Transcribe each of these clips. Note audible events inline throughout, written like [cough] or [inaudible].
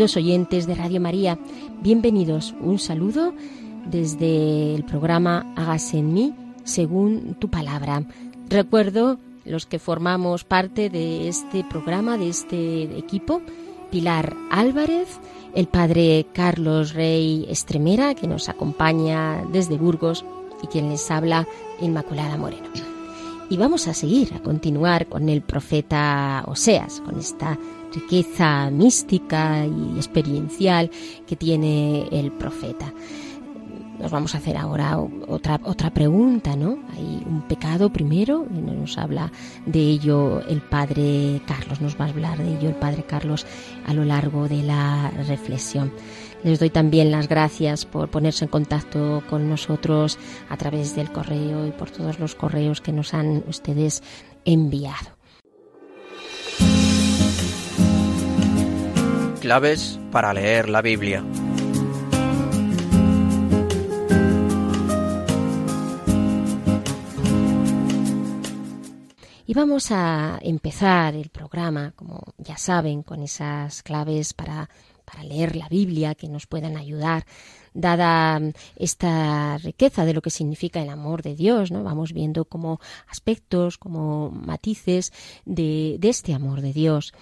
Queridos oyentes de Radio María, bienvenidos. Un saludo desde el programa Hágase en mí según tu palabra. Recuerdo los que formamos parte de este programa, de este equipo, Pilar Álvarez, el padre Carlos Rey Estremera, que nos acompaña desde Burgos, y quien les habla, Inmaculada Moreno. Y vamos a seguir, a continuar con el profeta Oseas, con esta riqueza mística y experiencial que tiene el profeta. Nos vamos a hacer ahora otra, otra pregunta, ¿no? Hay un pecado primero, y nos habla de ello el padre Carlos, nos va a hablar de ello el padre Carlos a lo largo de la reflexión. Les doy también las gracias por ponerse en contacto con nosotros a través del correo y por todos los correos que nos han ustedes enviado. Claves para leer la Biblia. Y vamos a empezar el programa, como ya saben, con esas claves para, para leer la Biblia que nos puedan ayudar, dada esta riqueza de lo que significa el amor de Dios, ¿no? Vamos viendo como aspectos, como matices de, de este amor de Dios.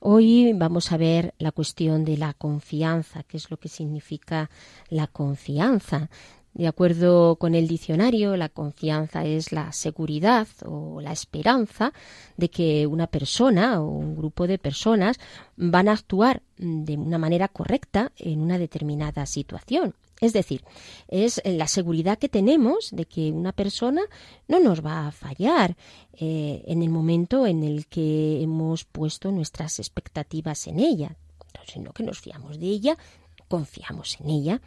Hoy vamos a ver la cuestión de la confianza, qué es lo que significa la confianza. De acuerdo con el diccionario, la confianza es la seguridad o la esperanza de que una persona o un grupo de personas van a actuar de una manera correcta en una determinada situación. Es decir, es la seguridad que tenemos de que una persona no nos va a fallar eh, en el momento en el que hemos puesto nuestras expectativas en ella, sino que nos fiamos de ella confiamos en ella.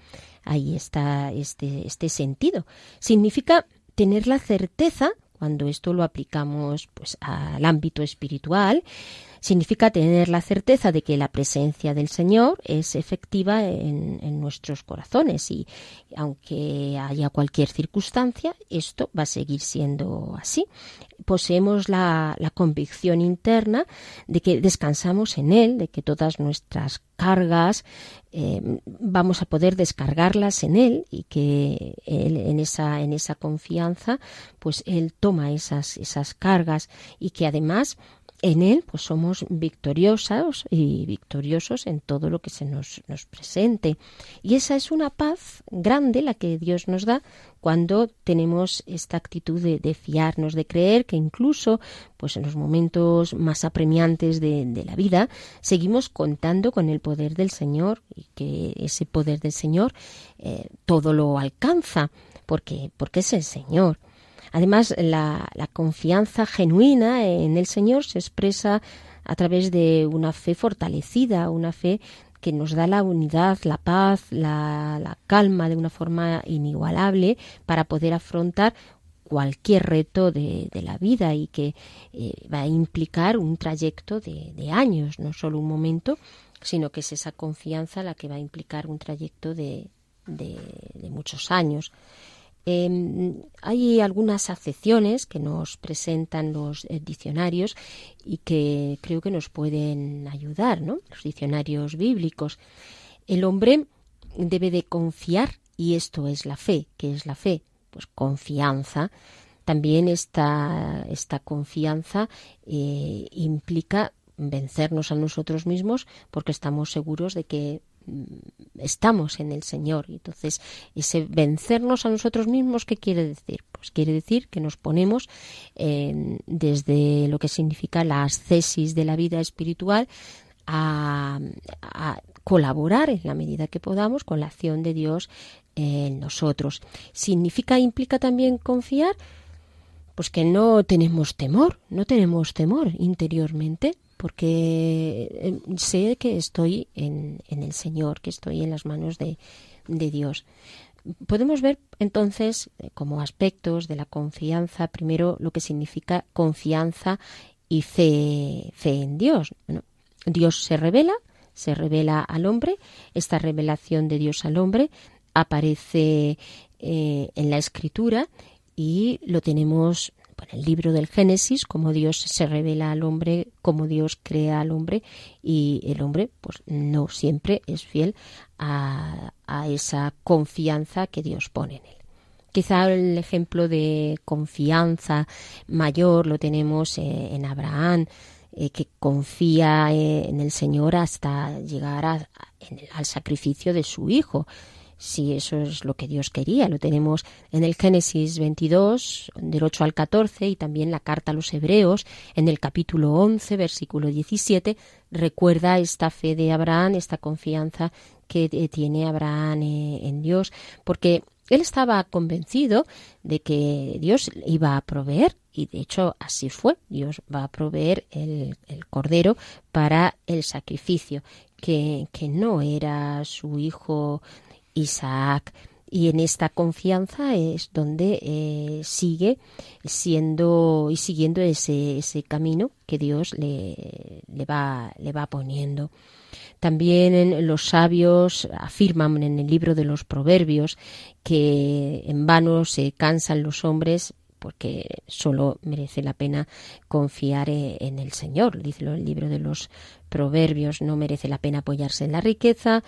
Ahí está este, este sentido. Significa tener la certeza, cuando esto lo aplicamos pues, al ámbito espiritual, significa tener la certeza de que la presencia del Señor es efectiva en, nuestros corazones y aunque haya cualquier circunstancia, esto va a seguir siendo así. Poseemos la, la convicción interna de que descansamos en Él, de que todas nuestras cargas eh, vamos a poder descargarlas en él y que él en esa en esa confianza pues él toma esas esas cargas y que además en él pues somos victoriosos y victoriosos en todo lo que se nos, nos presente. Y esa es una paz grande la que Dios nos da cuando tenemos esta actitud de, fiarnos de creer que incluso pues en los momentos más apremiantes de, de, la vida seguimos contando con el poder del Señor y que ese poder del Señor eh, todo lo alcanza porque porque es el Señor Además, la, confianza genuina en el Señor se expresa a través de una fe fortalecida, una fe que nos da la unidad, la paz, la, calma de una forma inigualable para poder afrontar cualquier reto de, la vida y que eh, va a implicar un trayecto de, años, no solo un momento, sino que es esa confianza la que va a implicar un trayecto de muchos años. Em, hay algunas acepciones que nos presentan los eh, diccionarios y que creo que nos pueden ayudar, ¿no? Los diccionarios bíblicos. El hombre debe de confiar y esto es la fe. ¿Qué es la fe? Pues confianza. También esta, esta confianza eh, implica vencernos a nosotros mismos porque estamos seguros de que estamos en el Señor. Entonces, ese vencernos a nosotros mismos, ¿qué quiere decir? Pues quiere decir que nos ponemos desde lo que significa la ascesis de la vida espiritual a, colaborar en la medida que podamos con la acción de Dios en nosotros. ¿Significa, implica también confiar? Pues que no tenemos temor, no tenemos temor interiormente, porque eh, sé que estoy en, el Señor, que estoy en las manos de, Dios. Podemos ver entonces eh, como aspectos de la confianza, primero lo que significa confianza y fe, fe en Dios. Dios se revela, se revela al hombre, esta revelación de Dios al hombre aparece eh, en la escritura y lo tenemos en el libro del Génesis, cómo Dios se revela al hombre, cómo Dios crea al hombre y el hombre pues no siempre es fiel a, esa confianza que Dios pone en él. Quizá el ejemplo de confianza mayor lo tenemos eh, en Abraham, eh, que confía eh, en el Señor hasta llegar al sacrificio de su hijo si eso es lo que Dios quería. Lo tenemos en el Génesis 22, del 8 al 14, y también la carta a los Hebreos, en el capítulo 11, versículo 17, recuerda esta fe de Abraham, esta confianza que eh, tiene Abraham eh, en Dios, porque él estaba convencido de que Dios iba a proveer, y de hecho así fue. Dios va a proveer el, el cordero para el sacrificio, que, que no era su hijo Isaac. Y en esta confianza es donde eh, sigue siendo y siguiendo ese, ese camino que Dios le, le, va, le va poniendo. También los sabios afirman en el libro de los Proverbios que en vano se cansan los hombres porque solo merece la pena confiar e, en el Señor. Dice el libro de los Proverbios, no merece la pena apoyarse en la riqueza,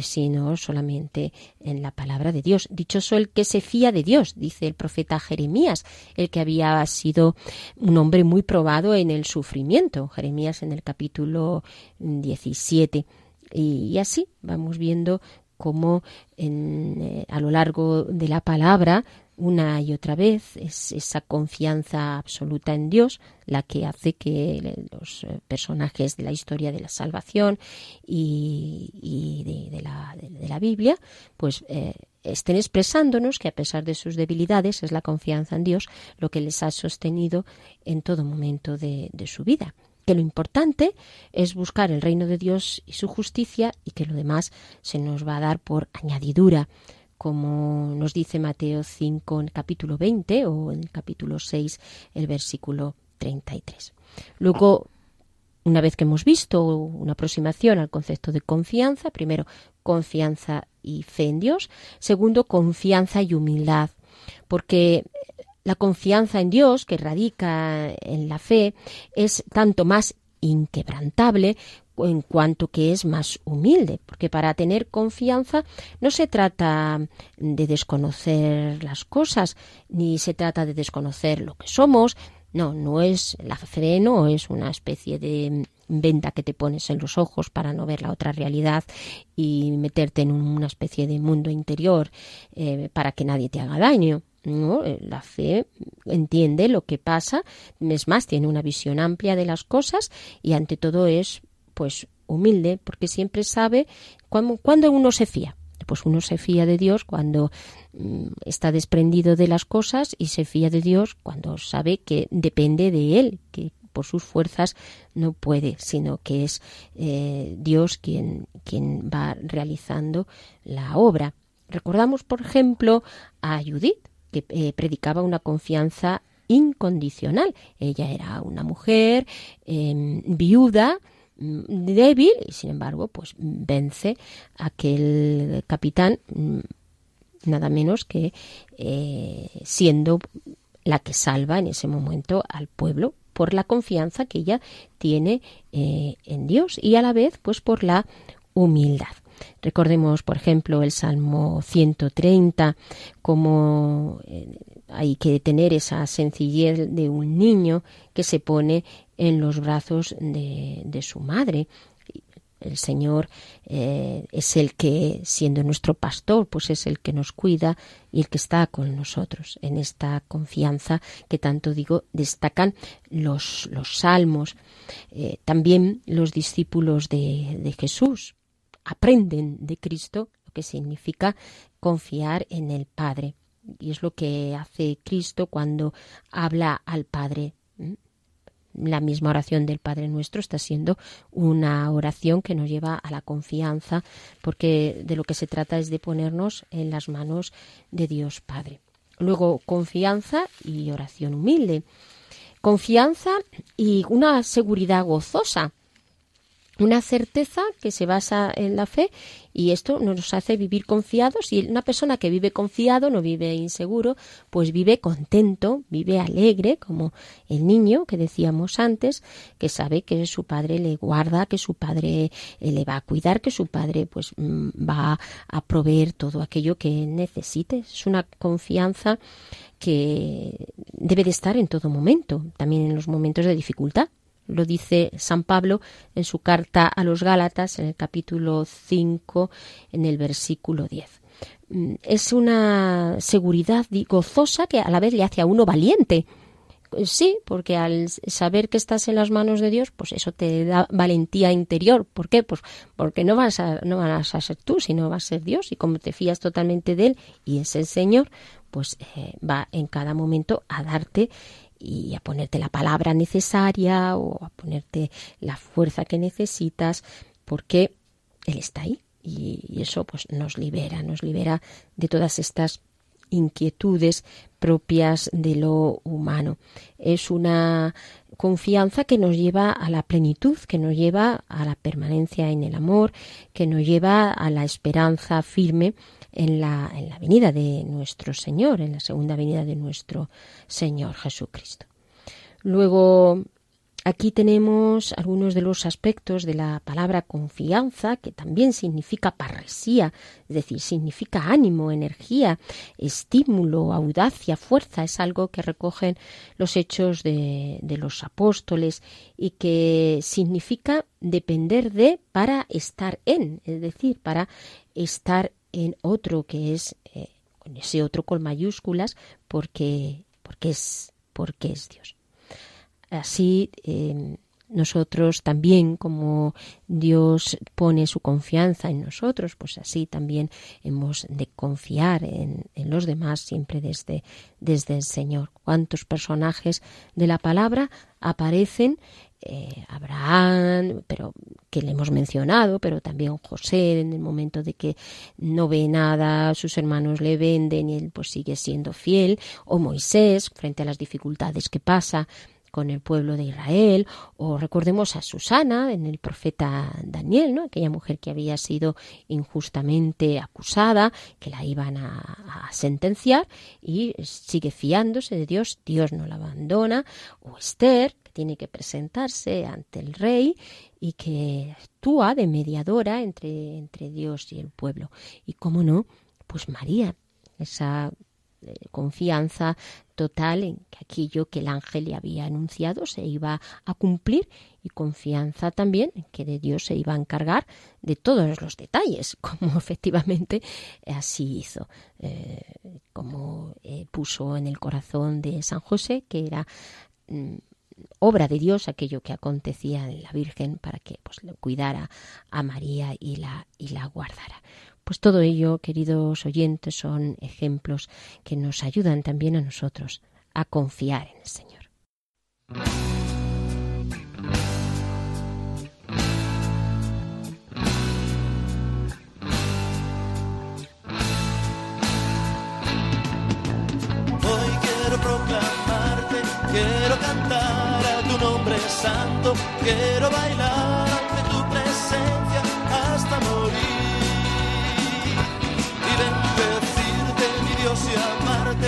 sino solamente en la palabra de Dios. Dichoso el que se fía de Dios, dice el profeta Jeremías, el que había sido un hombre muy probado en el sufrimiento. Jeremías en el capítulo 17. Y, así vamos viendo cómo eh, a lo largo de la palabra una y otra vez. Es esa confianza absoluta en Dios la que hace que los eh, personajes de la historia de la salvación y, de, la, Biblia pues eh, estén expresándonos que a pesar de sus debilidades es la confianza en Dios lo que les ha sostenido en todo momento de su vida que lo importante es buscar el reino de Dios y su justicia y que lo demás se nos va a dar por añadidura como nos dice Mateo 5 en el capítulo 20 o en el capítulo 6 el versículo 33. Luego, una vez que hemos visto una aproximación al concepto de confianza, primero confianza y fe en Dios, segundo confianza y humildad, porque la confianza en Dios, que radica en la fe, es tanto más inquebrantable en cuanto que es más humilde, porque para tener confianza no se trata de desconocer las cosas, ni se trata de desconocer lo que somos, no, no es la fe, no es una especie de venda que te pones en los ojos para no ver la otra realidad y meterte en una especie de mundo interior eh, para que nadie te haga daño. ¿no? La fe entiende lo que pasa, es más, tiene una visión amplia de las cosas y ante todo es pues humilde porque siempre sabe cuándo, uno se fía. Pues uno se fía de Dios cuando mm, está desprendido de las cosas y se fía de Dios cuando sabe que depende de Él, que por sus fuerzas no puede, sino que es eh, Dios quien, quien va realizando la obra. Recordamos, por ejemplo, a Judith, que eh, predicaba una confianza incondicional. Ella era una mujer em, viuda, débil y sin embargo pues vence aquel capitán mm, nada menos que eh, siendo la que salva en ese momento al pueblo por la confianza que ella tiene eh, en Dios y a la vez pues por la humildad. Recordemos, por ejemplo, el Salmo 130, como eh, hay que tener esa sencillez de un niño que se pone en los brazos de, de su madre el Señor eh, es el que, siendo nuestro pastor, pues es el que nos cuida y el que está con nosotros. En esta confianza que tanto digo, destacan los, los salmos. Eh, también los discípulos de, de Jesús aprenden de Cristo lo que significa confiar en el Padre. Y es lo que hace Cristo cuando habla al Padre la misma oración del Padre Nuestro está siendo una oración que nos lleva a la confianza, porque de lo que se trata es de ponernos en las manos de Dios Padre. Luego, confianza y oración humilde. Confianza y una seguridad gozosa una certeza que se basa en la fe y esto nos hace vivir confiados y una persona que vive confiado no vive inseguro, pues vive contento, vive alegre, como el niño que decíamos antes, que sabe que su padre le guarda, que su padre eh, le va a cuidar, que su padre pues mm, va a proveer todo aquello que necesite. Es una confianza que debe de estar en todo momento, también en los momentos de dificultad. Lo dice San Pablo en su carta a los Gálatas en el capítulo 5 en el versículo 10. Mm, es una seguridad gozosa que a la vez le hace a uno valiente. Sí, porque al saber que estás en las manos de Dios, pues eso te da valentía interior. ¿Por qué? Pues porque no vas a, no vas a ser tú, sino va a ser Dios. Y como te fías totalmente de Él y es el Señor, pues eh, va en cada momento a darte y a ponerte la palabra necesaria o a ponerte la fuerza que necesitas porque Él está ahí y, eso pues nos libera, nos libera de todas estas inquietudes propias de lo humano. Es una confianza que nos lleva a la plenitud, que nos lleva a la permanencia en el amor, que nos lleva a la esperanza firme en la, en la venida de nuestro Señor, en la segunda venida de nuestro Señor Jesucristo. Luego, aquí tenemos algunos de los aspectos de la palabra confianza, que también significa parresía, es decir, significa ánimo, energía, estímulo, audacia, fuerza. Es algo que recogen los hechos de, los apóstoles y que significa depender de para estar en, es decir, para estar en otro que es eh, ese otro con mayúsculas porque porque es porque es Dios así em, nosotros también, como Dios pone su confianza en nosotros, pues así también hemos de confiar en, los demás siempre desde, desde el Señor. ¿Cuántos personajes de la palabra aparecen? Eh, Abraham, pero que le hemos mencionado, pero también José en el momento de que no ve nada, sus hermanos le venden y él pues sigue siendo fiel, o Moisés frente a las dificultades que pasa, con el pueblo de Israel, o recordemos a Susana en el profeta Daniel, ¿no? aquella mujer que había sido injustamente acusada, que la iban a, sentenciar y sigue fiándose de Dios, Dios no la abandona, o Esther, que tiene que presentarse ante el rey y que actúa de mediadora entre Dios y el pueblo. Y cómo no, pues María, esa confianza total en que aquello que el ángel le había anunciado se iba a cumplir y confianza también en que de Dios se iba a encargar de todos los detalles, [laughs] como efectivamente así hizo, eh, como eh, puso en el corazón de San José, que era mm, obra de Dios aquello que acontecía en la Virgen para que pues lo cuidara a María y la y la guardara. Pues todo ello, queridos oyentes, son ejemplos que nos ayudan también a nosotros a confiar en el Señor. Hoy quiero proclamarte, quiero cantar a tu nombre santo, quiero bailar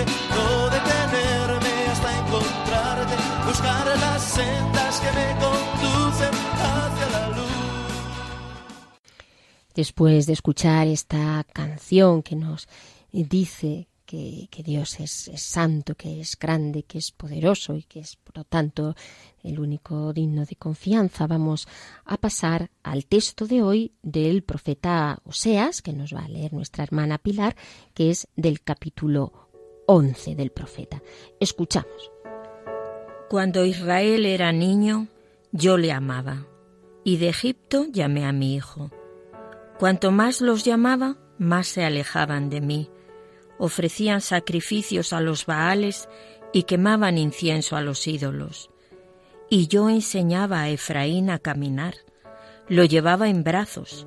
no detenerme hasta encontrarte, buscar las sendas que me conducen hacia la luz. Después de escuchar esta canción que nos dice que, Dios es, es, santo, que es grande, que es poderoso y que es, por lo tanto, el único digno de confianza, vamos a pasar al texto de hoy del profeta Oseas, que nos va a leer nuestra hermana Pilar, que es del capítulo 11 del profeta. Escuchamos. Cuando Israel era niño, yo le amaba, y de Egipto llamé a mi hijo. Cuanto más los llamaba, más se alejaban de mí ofrecían sacrificios a los Baales y quemaban incienso a los ídolos. Y yo enseñaba a Efraín a caminar, lo llevaba en brazos,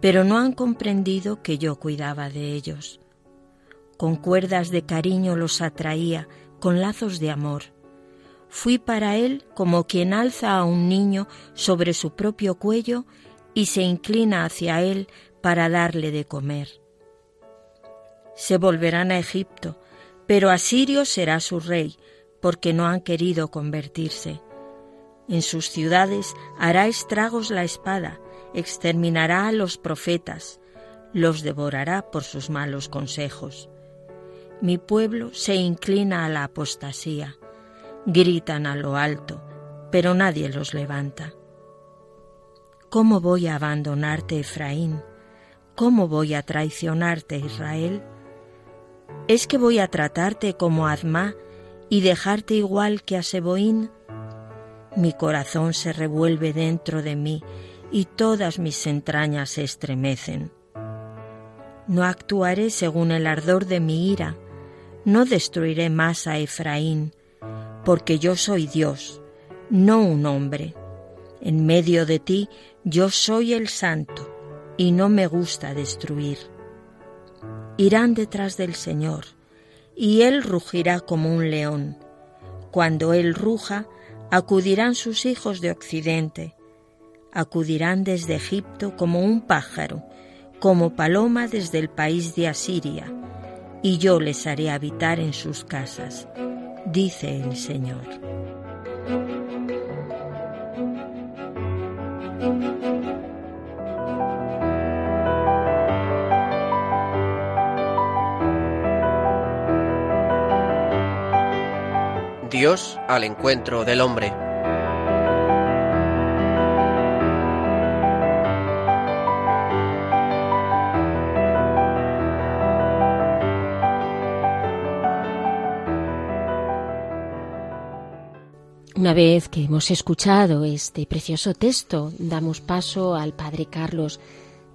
pero no han comprendido que yo cuidaba de ellos. Con cuerdas de cariño los atraía, con lazos de amor. Fui para él como quien alza a un niño sobre su propio cuello y se inclina hacia él para darle de comer se volverán a Egipto, pero Asirio será su rey, porque no han querido convertirse. En sus ciudades hará estragos la espada, exterminará a los profetas, los devorará por sus malos consejos. Mi pueblo se inclina a la apostasía, gritan a lo alto, pero nadie los levanta. ¿Cómo voy a abandonarte, Efraín? ¿Cómo voy a traicionarte, Israel? ¿Es que voy a tratarte como Adma y dejarte igual que a Seboín? Mi corazón se revuelve dentro de mí y todas mis entrañas se estremecen. No actuaré según el ardor de mi ira, no destruiré más a Efraín, porque yo soy Dios, no un hombre. En medio de ti yo soy el santo, y no me gusta destruir irán detrás del Señor, y Él rugirá como un león. Cuando Él ruja, acudirán sus hijos de Occidente, acudirán desde Egipto como un pájaro, como paloma desde el país de Asiria, y yo les haré habitar en sus casas, dice el Señor. Dios al encuentro del hombre. Una vez que hemos escuchado este precioso texto, damos paso al Padre Carlos,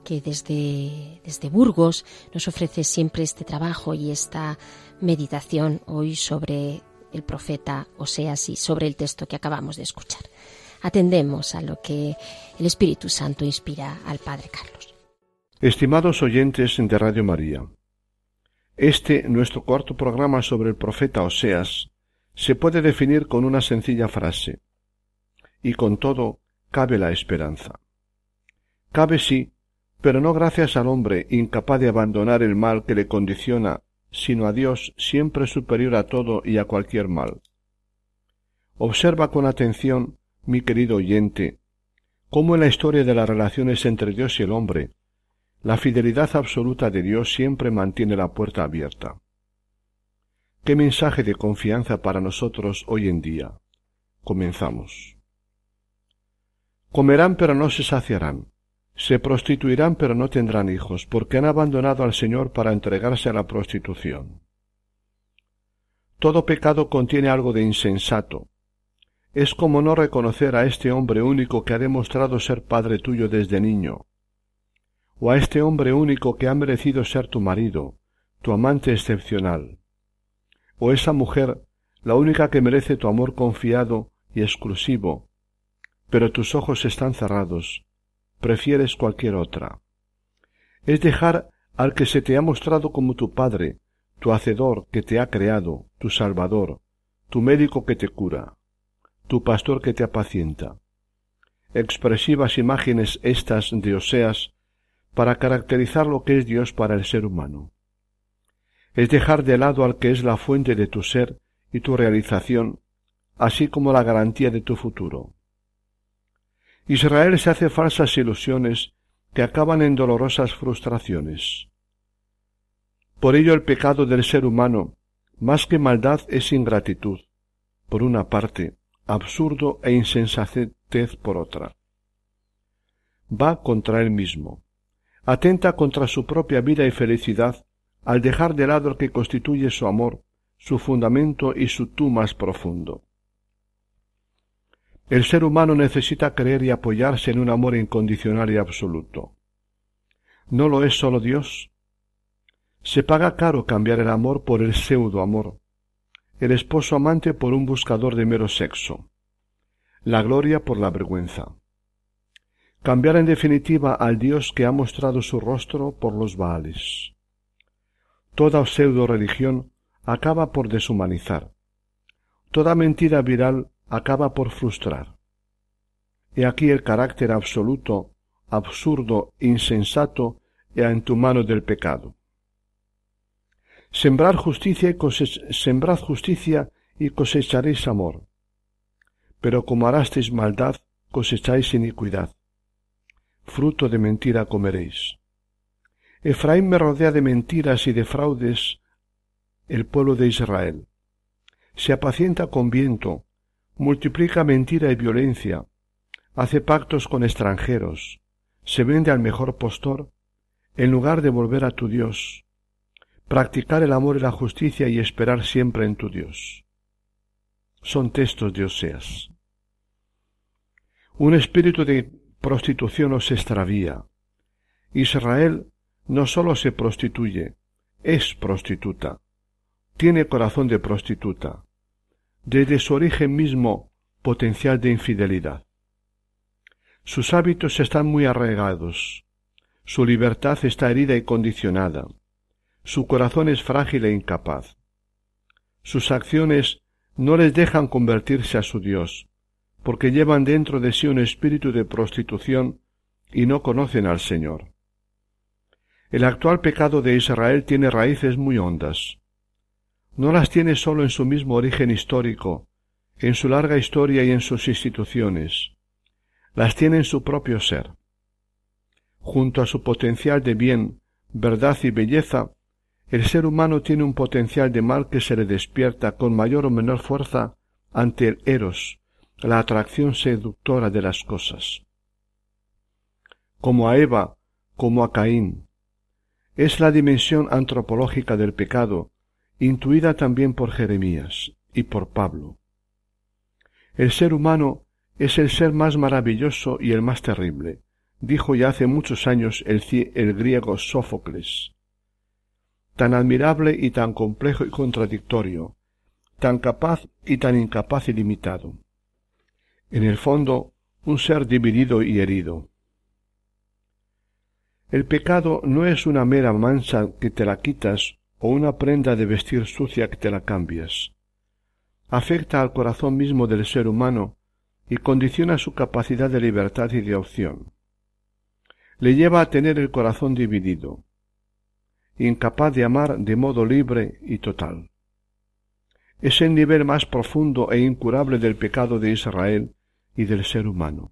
que desde, desde Burgos nos ofrece siempre este trabajo y esta meditación hoy sobre el profeta Oseas y sobre el texto que acabamos de escuchar. Atendemos a lo que el Espíritu Santo inspira al Padre Carlos. Estimados oyentes de Radio María, este, nuestro cuarto programa sobre el profeta Oseas, se puede definir con una sencilla frase. Y con todo, cabe la esperanza. Cabe sí, pero no gracias al hombre incapaz de abandonar el mal que le condiciona sino a Dios siempre superior a todo y a cualquier mal. Observa con atención, mi querido oyente, cómo en la historia de las relaciones entre Dios y el hombre, la fidelidad absoluta de Dios siempre mantiene la puerta abierta. Qué mensaje de confianza para nosotros hoy en día. Comenzamos. Comerán pero no se saciarán se prostituirán pero no tendrán hijos, porque han abandonado al Señor para entregarse a la prostitución. Todo pecado contiene algo de insensato. Es como no reconocer a este hombre único que ha demostrado ser padre tuyo desde niño, o a este hombre único que ha merecido ser tu marido, tu amante excepcional, o esa mujer, la única que merece tu amor confiado y exclusivo, pero tus ojos están cerrados, prefieres cualquier otra. Es dejar al que se te ha mostrado como tu Padre, tu Hacedor que te ha creado, tu Salvador, tu médico que te cura, tu pastor que te apacienta. Expresivas imágenes estas de Oseas para caracterizar lo que es Dios para el ser humano. Es dejar de lado al que es la fuente de tu ser y tu realización, así como la garantía de tu futuro. Israel se hace falsas ilusiones que acaban en dolorosas frustraciones. Por ello el pecado del ser humano, más que maldad, es ingratitud, por una parte, absurdo e insensatez por otra. Va contra él mismo, atenta contra su propia vida y felicidad al dejar de lado el que constituye su amor, su fundamento y su tú más profundo. El ser humano necesita creer y apoyarse en un amor incondicional y absoluto. ¿No lo es sólo Dios? Se paga caro cambiar el amor por el pseudo amor, el esposo amante por un buscador de mero sexo, la gloria por la vergüenza. Cambiar en definitiva al Dios que ha mostrado su rostro por los Baales. Toda pseudo religión acaba por deshumanizar. Toda mentira viral acaba por frustrar. He aquí el carácter absoluto, absurdo, insensato e antumano del pecado. Justicia y sembrad justicia y cosecharéis amor. Pero como harasteis maldad, cosecháis iniquidad. Fruto de mentira comeréis. Efraín me rodea de mentiras y de fraudes el pueblo de Israel. Se apacienta con viento, multiplica mentira y violencia, hace pactos con extranjeros, se vende al mejor postor, en lugar de volver a tu Dios, practicar el amor y la justicia y esperar siempre en tu Dios. Son textos de Oseas. Un espíritu de prostitución os extravía. Israel no sólo se prostituye, es prostituta. Tiene corazón de prostituta desde su origen mismo potencial de infidelidad. Sus hábitos están muy arraigados, su libertad está herida y condicionada, su corazón es frágil e incapaz. Sus acciones no les dejan convertirse a su Dios, porque llevan dentro de sí un espíritu de prostitución y no conocen al Señor. El actual pecado de Israel tiene raíces muy hondas no las tiene sólo en su mismo origen histórico, en su larga historia y en sus instituciones, las tiene en su propio ser. Junto a su potencial de bien, verdad y belleza, el ser humano tiene un potencial de mal que se le despierta con mayor o menor fuerza ante el eros, la atracción seductora de las cosas. Como a Eva, como a Caín. Es la dimensión antropológica del pecado, intuida también por Jeremías y por Pablo. El ser humano es el ser más maravilloso y el más terrible, dijo ya hace muchos años el, el griego Sófocles. Tan admirable y tan complejo y contradictorio, tan capaz y tan incapaz y limitado. En el fondo, un ser dividido y herido. El pecado no es una mera mancha que te la quitas o una prenda de vestir sucia que te la cambias. Afecta al corazón mismo del ser humano y condiciona su capacidad de libertad y de opción. Le lleva a tener el corazón dividido, incapaz de amar de modo libre y total. Es el nivel más profundo e incurable del pecado de Israel y del ser humano.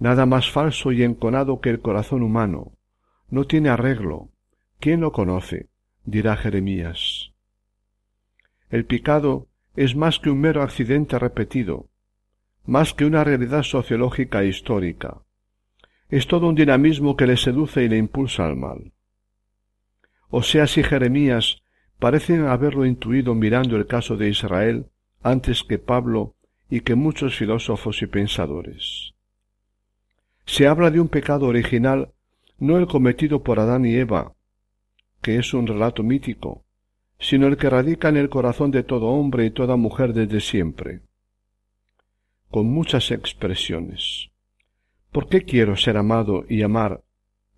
Nada más falso y enconado que el corazón humano. No tiene arreglo, ¿Quién lo conoce? dirá Jeremías. El picado es más que un mero accidente repetido, más que una realidad sociológica e histórica. Es todo un dinamismo que le seduce y le impulsa al mal. O sea, si Jeremías parecen haberlo intuido mirando el caso de Israel antes que Pablo y que muchos filósofos y pensadores. Se habla de un pecado original, no el cometido por Adán y Eva, que es un relato mítico, sino el que radica en el corazón de todo hombre y toda mujer desde siempre, con muchas expresiones. ¿Por qué quiero ser amado y amar,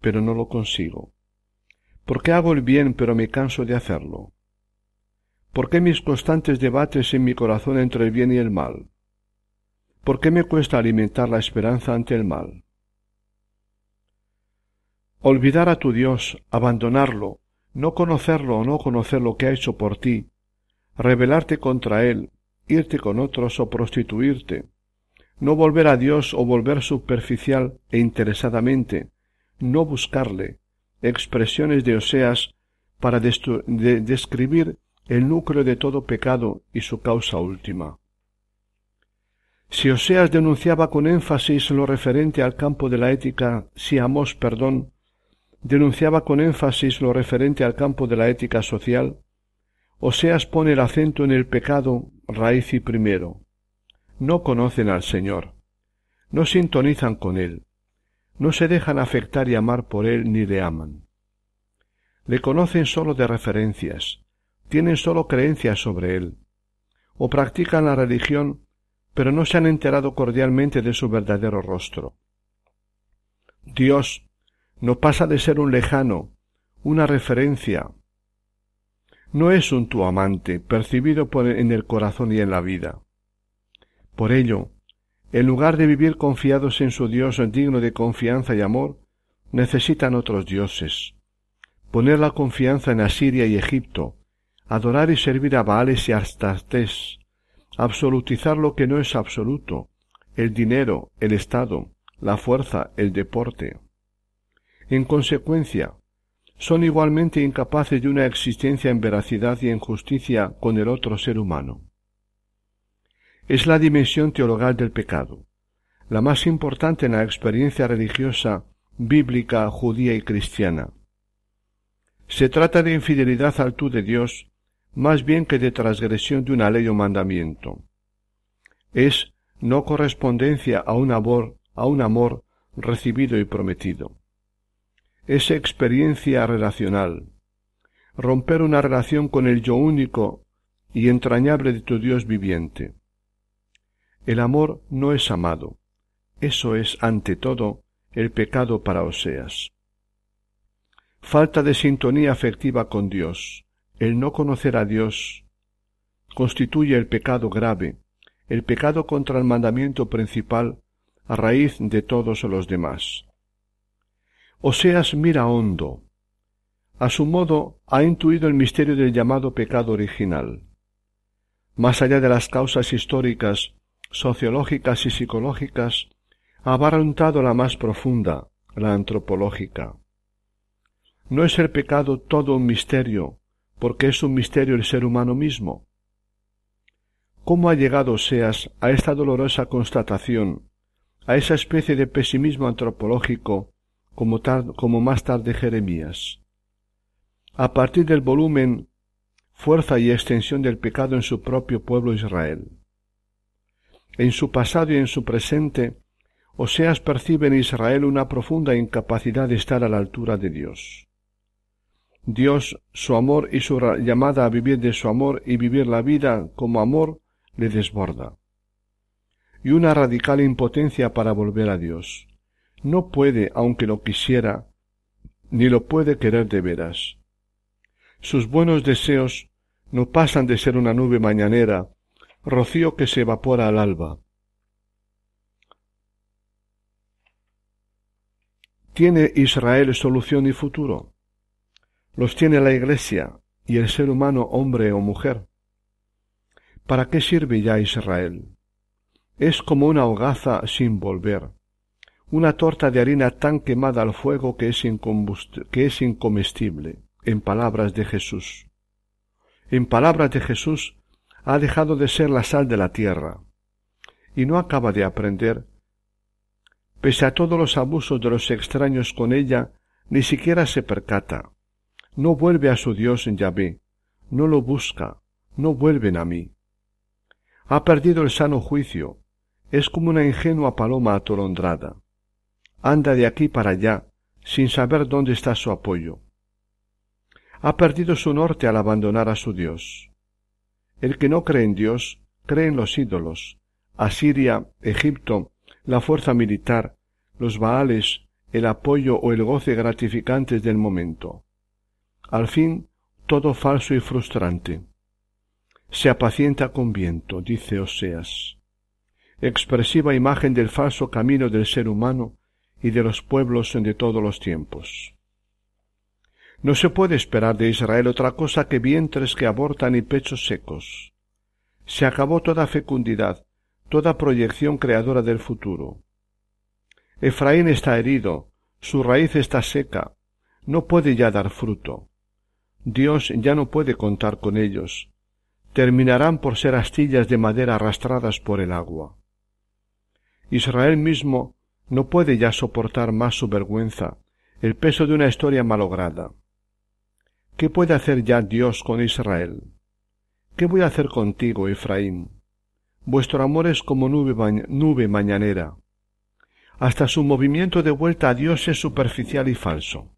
pero no lo consigo? ¿Por qué hago el bien, pero me canso de hacerlo? ¿Por qué mis constantes debates en mi corazón entre el bien y el mal? ¿Por qué me cuesta alimentar la esperanza ante el mal? Olvidar a tu Dios, abandonarlo, no conocerlo o no conocer lo que ha hecho por ti, rebelarte contra él, irte con otros o prostituirte, no volver a Dios o volver superficial e interesadamente, no buscarle, expresiones de Oseas para describir el núcleo de todo pecado y su causa última. Si Oseas denunciaba con énfasis lo referente al campo de la ética, si Amos, perdón, denunciaba con énfasis lo referente al campo de la ética social, Oseas pone el acento en el pecado, raíz y primero. No conocen al Señor, no sintonizan con Él, no se dejan afectar y amar por Él ni le aman. Le conocen sólo de referencias, tienen sólo creencias sobre Él, o practican la religión, pero no se han enterado cordialmente de su verdadero rostro. Dios no pasa de ser un lejano, una referencia. No es un tu amante, percibido por en el corazón y en la vida. Por ello, en lugar de vivir confiados en su Dios digno de confianza y amor, necesitan otros dioses. Poner la confianza en Asiria y Egipto, adorar y servir a Baales y Astartés, absolutizar lo que no es absoluto, el dinero, el Estado, la fuerza, el deporte. En consecuencia, son igualmente incapaces de una existencia en veracidad y en justicia con el otro ser humano. Es la dimensión teologal del pecado, la más importante en la experiencia religiosa bíblica, judía y cristiana. Se trata de infidelidad al tú de Dios más bien que de transgresión de una ley o mandamiento. Es no correspondencia a un amor, a un amor recibido y prometido es experiencia relacional. Romper una relación con el yo único y entrañable de tu Dios viviente. El amor no es amado. Eso es, ante todo, el pecado para Oseas. Falta de sintonía afectiva con Dios, el no conocer a Dios, constituye el pecado grave, el pecado contra el mandamiento principal a raíz de todos los demás. Oseas mira hondo. A su modo ha intuido el misterio del llamado pecado original. Más allá de las causas históricas, sociológicas y psicológicas, ha la más profunda, la antropológica. ¿No es el pecado todo un misterio, porque es un misterio el ser humano mismo? ¿Cómo ha llegado Oseas a esta dolorosa constatación, a esa especie de pesimismo antropológico como, más tarde Jeremías. A partir del volumen Fuerza y extensión del pecado en su propio pueblo Israel. En su pasado y en su presente, Oseas percibe en Israel una profunda incapacidad de estar a la altura de Dios. Dios, su amor y su llamada a vivir de su amor y vivir la vida como amor le desborda. Y una radical impotencia para volver a Dios no puede, aunque lo quisiera, ni lo puede querer de veras. Sus buenos deseos no pasan de ser una nube mañanera, rocío que se evapora al alba. ¿Tiene Israel solución y futuro? Los tiene la Iglesia y el ser humano hombre o mujer. ¿Para qué sirve ya Israel? Es como una hogaza sin volver una torta de harina tan quemada al fuego que es, que es incomestible, en palabras de Jesús. En palabras de Jesús, ha dejado de ser la sal de la tierra, y no acaba de aprender. Pese a todos los abusos de los extraños con ella, ni siquiera se percata. No vuelve a su Dios en Yahvé, no lo busca, no vuelven a mí. Ha perdido el sano juicio, es como una ingenua paloma atolondrada anda de aquí para allá, sin saber dónde está su apoyo. Ha perdido su norte al abandonar a su Dios. El que no cree en Dios, cree en los ídolos, Asiria, Egipto, la fuerza militar, los Baales, el apoyo o el goce gratificantes del momento. Al fin, todo falso y frustrante. Se apacienta con viento, dice Oseas. Expresiva imagen del falso camino del ser humano y de los pueblos de todos los tiempos. No se puede esperar de Israel otra cosa que vientres que abortan y pechos secos. Se acabó toda fecundidad, toda proyección creadora del futuro. Efraín está herido, su raíz está seca, no puede ya dar fruto. Dios ya no puede contar con ellos. Terminarán por ser astillas de madera arrastradas por el agua. Israel mismo no puede ya soportar más su vergüenza, el peso de una historia malograda. ¿Qué puede hacer ya Dios con Israel? ¿Qué voy a hacer contigo, Efraín? Vuestro amor es como nube, nube mañanera. Hasta su movimiento de vuelta a Dios es superficial y falso.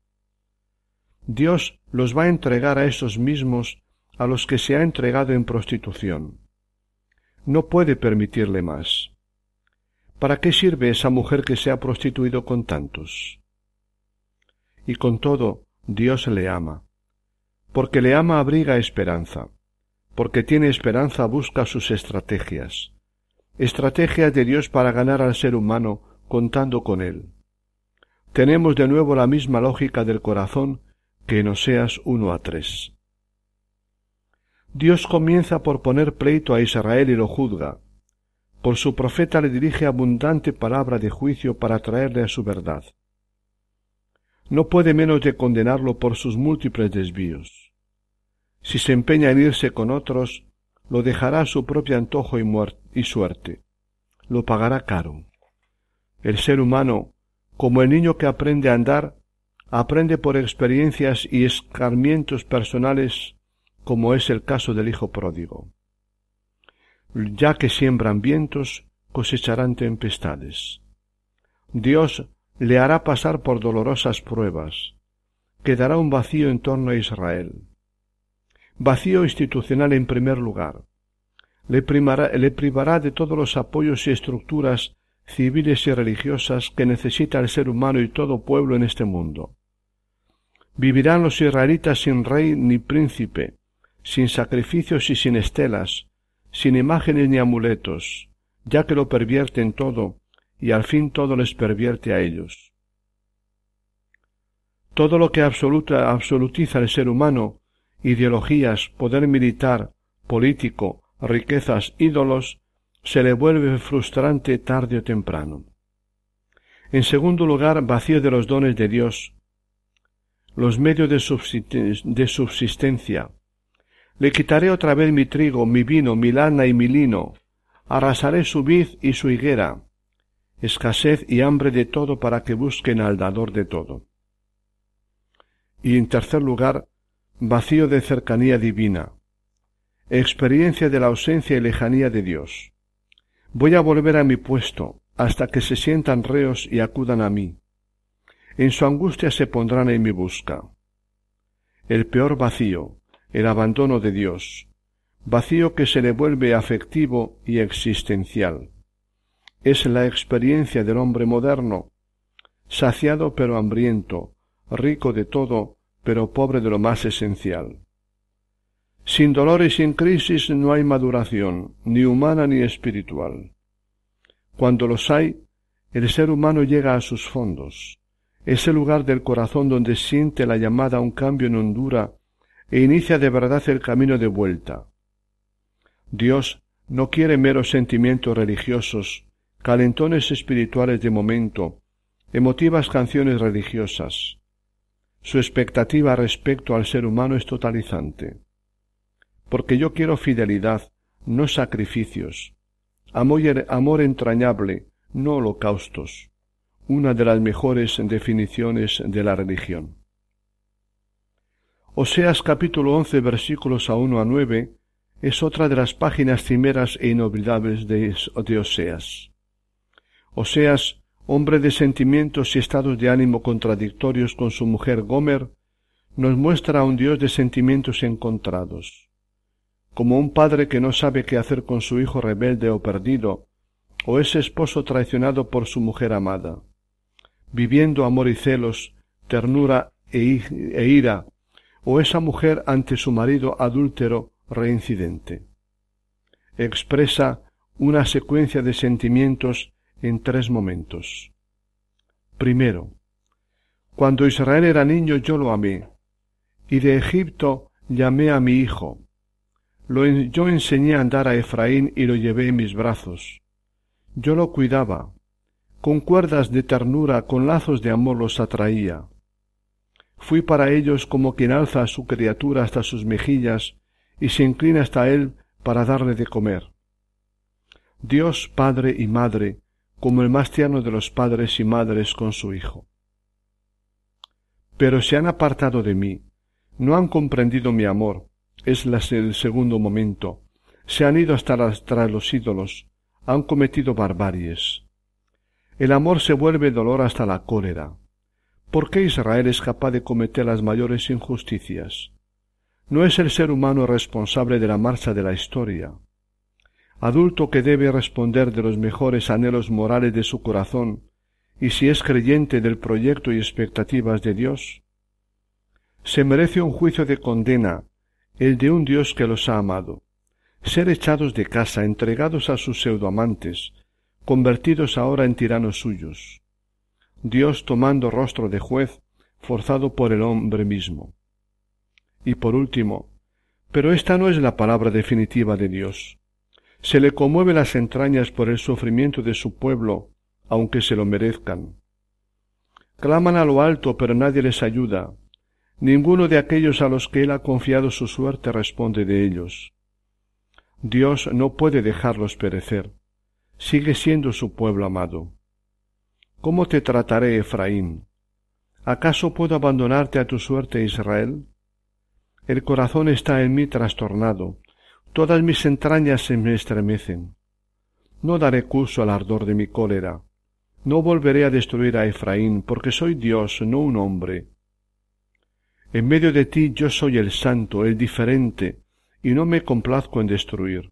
Dios los va a entregar a esos mismos a los que se ha entregado en prostitución. No puede permitirle más. ¿Para qué sirve esa mujer que se ha prostituido con tantos? Y con todo, Dios le ama. Porque le ama abriga esperanza. Porque tiene esperanza busca sus estrategias. Estrategias de Dios para ganar al ser humano contando con él. Tenemos de nuevo la misma lógica del corazón que en Oseas uno a tres. Dios comienza por poner pleito a Israel y lo juzga. Por su profeta le dirige abundante palabra de juicio para traerle a su verdad. No puede menos de condenarlo por sus múltiples desvíos. Si se empeña en irse con otros, lo dejará a su propio antojo y, suerte. Lo pagará caro. El ser humano, como el niño que aprende a andar, aprende por experiencias y escarmientos personales, como es el caso del hijo pródigo. Ya que siembran vientos, cosecharán tempestades. Dios le hará pasar por dolorosas pruebas. Quedará un vacío en torno a Israel. Vacío institucional en primer lugar. Le, le privará de todos los apoyos y estructuras civiles y religiosas que necesita el ser humano y todo pueblo en este mundo. Vivirán los israelitas sin rey ni príncipe, sin sacrificios y sin estelas, sin imágenes ni amuletos, ya que lo pervierten todo, y al fin todo les pervierte a ellos. Todo lo que absoluta, absolutiza el ser humano, ideologías, poder militar, político, riquezas, ídolos, se le vuelve frustrante tarde o temprano. En segundo lugar, vacío de los dones de Dios, los medios de subsistencia. Le quitaré otra vez mi trigo, mi vino, mi lana y mi lino. Arrasaré su vid y su higuera. Escasez y hambre de todo para que busquen al dador de todo. Y en tercer lugar, vacío de cercanía divina. Experiencia de la ausencia y lejanía de Dios. Voy a volver a mi puesto, hasta que se sientan reos y acudan a mí en su angustia se pondrán en mi busca. El peor vacío, el abandono de Dios, vacío que se le vuelve afectivo y existencial. Es la experiencia del hombre moderno, saciado pero hambriento, rico de todo, pero pobre de lo más esencial. Sin dolor y sin crisis no hay maduración, ni humana ni espiritual. Cuando los hay, el ser humano llega a sus fondos, ese lugar del corazón donde siente la llamada a un cambio en hondura e inicia de verdad el camino de vuelta. Dios no quiere meros sentimientos religiosos, calentones espirituales de momento, emotivas canciones religiosas. Su expectativa respecto al ser humano es totalizante. Porque yo quiero fidelidad, no sacrificios, amor, amor entrañable, no holocaustos una de las mejores definiciones de la religión. Oseas capítulo once versículos a uno a nueve es otra de las páginas cimeras e inolvidables de, de Oseas. Oseas, hombre de sentimientos y estados de ánimo contradictorios con su mujer Gomer, nos muestra a un Dios de sentimientos encontrados. Como un padre que no sabe qué hacer con su hijo rebelde o perdido, o ese esposo traicionado por su mujer amada viviendo amor y celos, ternura e, e, ira, o esa mujer ante su marido adúltero reincidente. Expresa una secuencia de sentimientos en tres momentos. Primero, cuando Israel era niño yo lo amé, Y de Egipto llamé a mi hijo. Lo yo enseñé a andar a Efraín y lo llevé en mis brazos. Yo lo cuidaba. Con cuerdas de ternura, con lazos de amor los atraía. Fui para ellos como quien alza a su criatura hasta sus mejillas y se inclina hasta él para darle de comer. Dios Padre y Madre, como el más tierno de los padres y madres con su Hijo. Pero se han apartado de mí, no han comprendido mi amor, es el segundo momento, se han ido hasta tras los ídolos, han cometido barbaries. El amor se vuelve dolor hasta la cólera. ¿Por qué Israel es capaz de cometer las mayores injusticias? No es el ser humano responsable de la marcha de la historia. Adulto que debe responder de los mejores anhelos morales de su corazón, y si es creyente del proyecto y expectativas de Dios, se merece un juicio de condena, el de un Dios que los ha amado, ser echados de casa, entregados a sus pseudoamantes, convertidos ahora en tiranos suyos. Dios tomando rostro de juez, forzado por el hombre mismo. Y por último, pero esta no es la palabra definitiva de Dios. Se le conmueve las entrañas por el sufrimiento de su pueblo, aunque se lo merezcan. Claman a lo alto, pero nadie les ayuda. Ninguno de aquellos a los que él ha confiado su suerte responde de ellos. Dios no puede dejarlos perecer. Sigue siendo su pueblo amado. ¿Cómo te trataré, Efraín? ¿Acaso puedo abandonarte a tu suerte, Israel? El corazón está en mí trastornado, todas mis entrañas se me estremecen. No daré curso al ardor de mi cólera, no volveré a destruir a Efraín, porque soy Dios, no un hombre, en medio de ti yo soy el santo, el diferente, y no me complazco en destruir.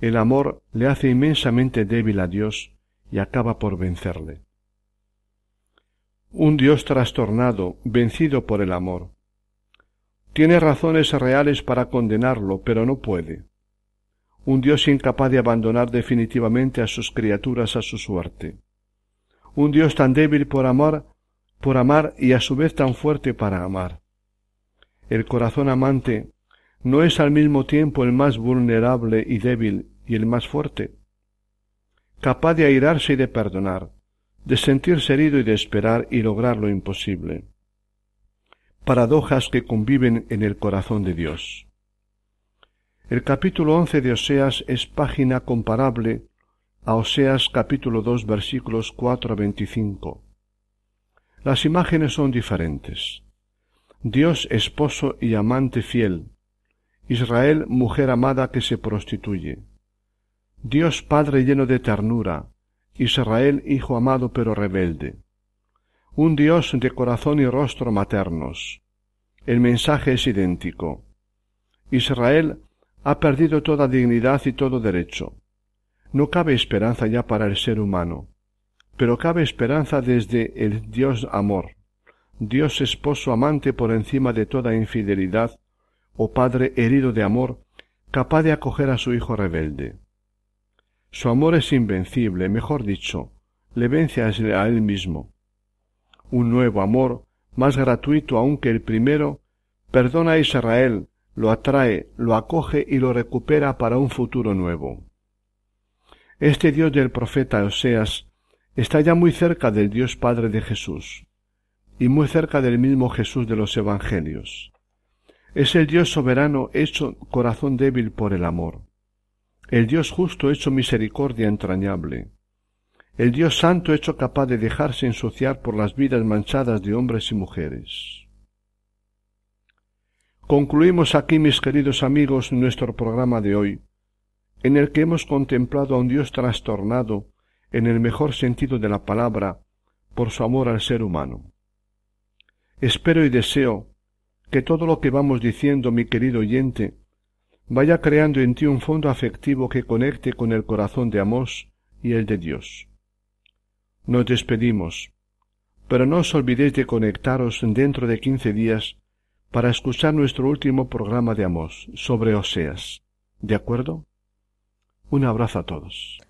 El amor le hace inmensamente débil a Dios y acaba por vencerle. Un Dios trastornado, vencido por el amor. Tiene razones reales para condenarlo, pero no puede. Un Dios incapaz de abandonar definitivamente a sus criaturas a su suerte. Un Dios tan débil por amor por amar y a su vez tan fuerte para amar. El corazón amante no es al mismo tiempo el más vulnerable y débil y el más fuerte, capaz de airarse y de perdonar, de sentirse herido y de esperar y lograr lo imposible. Paradojas que conviven en el corazón de Dios. El capítulo once de Oseas es página comparable a Oseas capítulo dos versículos cuatro a veinticinco. Las imágenes son diferentes. Dios esposo y amante fiel. Israel mujer amada que se prostituye. Dios Padre lleno de ternura. Israel hijo amado pero rebelde. Un Dios de corazón y rostro maternos. El mensaje es idéntico. Israel ha perdido toda dignidad y todo derecho. No cabe esperanza ya para el ser humano pero cabe esperanza desde el Dios amor, Dios esposo amante por encima de toda infidelidad, o Padre herido de amor, capaz de acoger a su Hijo rebelde. Su amor es invencible, mejor dicho, le vence a él mismo. Un nuevo amor, más gratuito aún que el primero, perdona a Israel, lo atrae, lo acoge y lo recupera para un futuro nuevo. Este Dios del profeta Oseas está ya muy cerca del Dios Padre de Jesús y muy cerca del mismo Jesús de los Evangelios. Es el Dios soberano hecho corazón débil por el amor, el Dios justo hecho misericordia entrañable, el Dios santo hecho capaz de dejarse ensuciar por las vidas manchadas de hombres y mujeres. Concluimos aquí, mis queridos amigos, nuestro programa de hoy, en el que hemos contemplado a un Dios trastornado en el mejor sentido de la palabra, por su amor al ser humano. Espero y deseo que todo lo que vamos diciendo, mi querido oyente, vaya creando en ti un fondo afectivo que conecte con el corazón de Amós y el de Dios. Nos despedimos, pero no os olvidéis de conectaros dentro de quince días para escuchar nuestro último programa de Amós sobre Oseas. ¿De acuerdo? Un abrazo a todos.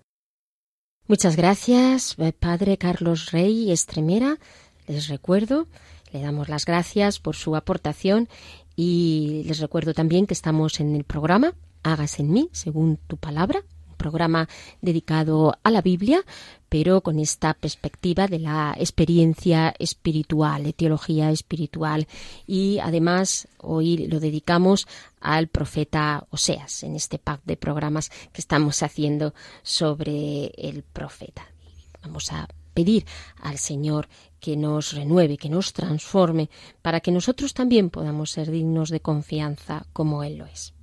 Muchas gracias, Padre Carlos Rey Estremera. Les recuerdo Le damos las gracias por su aportación y les recuerdo también que estamos en el programa Hagas en mí, según tu palabra, un programa dedicado a la Biblia, pero con esta perspectiva de la experiencia espiritual, de teología espiritual. Y además hoy lo dedicamos al profeta Oseas, en este pack de programas que estamos haciendo sobre el profeta. Vamos a pedir al Señor que nos renueve, que nos transforme, para que nosotros también podamos ser dignos de confianza como Él lo es.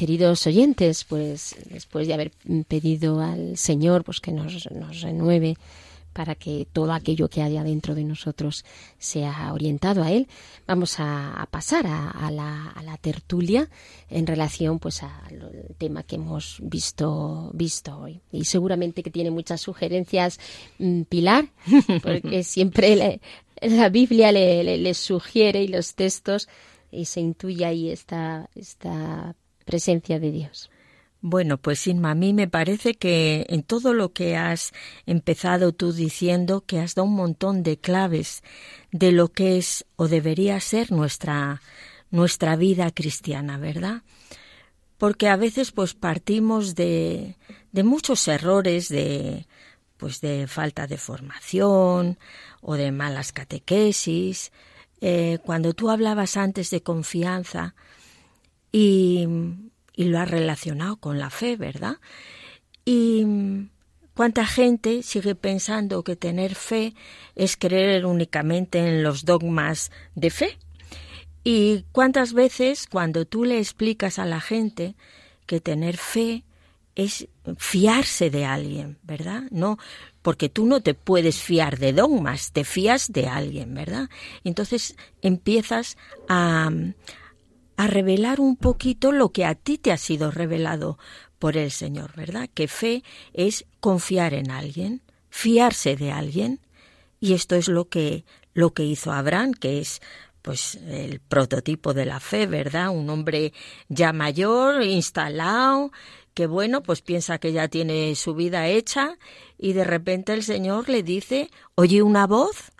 Queridos oyentes, pues después de haber pedido al Señor pues que nos, nos renueve para que todo aquello que haya dentro de nosotros sea orientado a Él, vamos a, pasar a, la, tertulia en relación pues al tema que hemos visto, visto hoy. Y seguramente que tiene muchas sugerencias mm, Pilar, [laughs] porque siempre la Biblia le, le, sugiere y los textos y se intuye ahí esta, esta presencia de Dios. Bueno, pues Inma, a mí me parece que en todo lo que has empezado tú diciendo, que has dado un montón de claves de lo que es o debería ser nuestra, nuestra vida cristiana, ¿verdad? Porque a veces pues partimos de, de muchos errores, de, pues de falta de formación o de malas catequesis. Eh, cuando tú hablabas antes de confianza, y, lo ha relacionado con la fe, ¿verdad? Y cuánta gente sigue pensando que tener fe es creer únicamente en los dogmas de fe. Y cuántas veces cuando tú le explicas a la gente que tener fe es fiarse de alguien, ¿verdad? No, porque tú no te puedes fiar de dogmas, te fías de alguien, ¿verdad? Entonces empiezas a, a revelar un poquito lo que a ti te ha sido revelado por el Señor, ¿verdad? Que fe es confiar en alguien, fiarse de alguien, y esto es lo que lo que hizo Abraham, que es pues el prototipo de la fe, ¿verdad? Un hombre ya mayor, instalado, que bueno, pues piensa que ya tiene su vida hecha y de repente el Señor le dice, oye una voz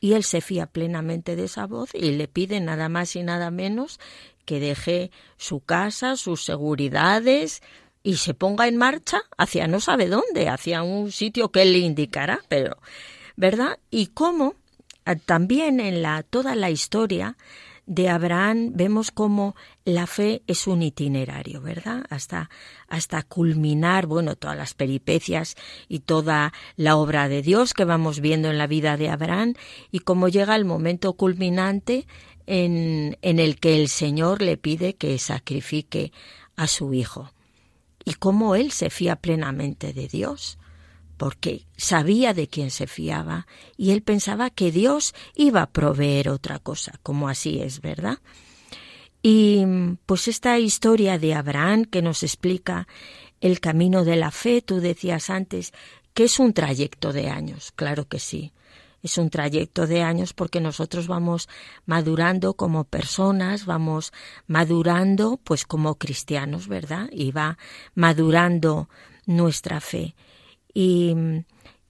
y él se fía plenamente de esa voz y le pide nada más y nada menos que deje su casa, sus seguridades y se ponga en marcha hacia no sabe dónde, hacia un sitio que él le indicará, pero ¿verdad? Y cómo ah, también en la toda la historia de Abraham vemos cómo la fe es un itinerario, ¿verdad? Hasta, hasta culminar, bueno, todas las peripecias y toda la obra de Dios que vamos viendo en la vida de Abraham y cómo llega el momento culminante en, el que el Señor le pide que sacrifique a su Hijo. Y cómo él se fía plenamente de Dios, porque sabía de quién se fiaba y él pensaba que Dios iba a proveer otra cosa, como así es, ¿verdad? Y pues esta historia de Abraham que nos explica el camino de la fe, tú decías antes que es un trayecto de años, claro que sí es un trayecto de años porque nosotros vamos madurando como personas, vamos madurando pues como cristianos, ¿verdad? Y va madurando nuestra fe. Y,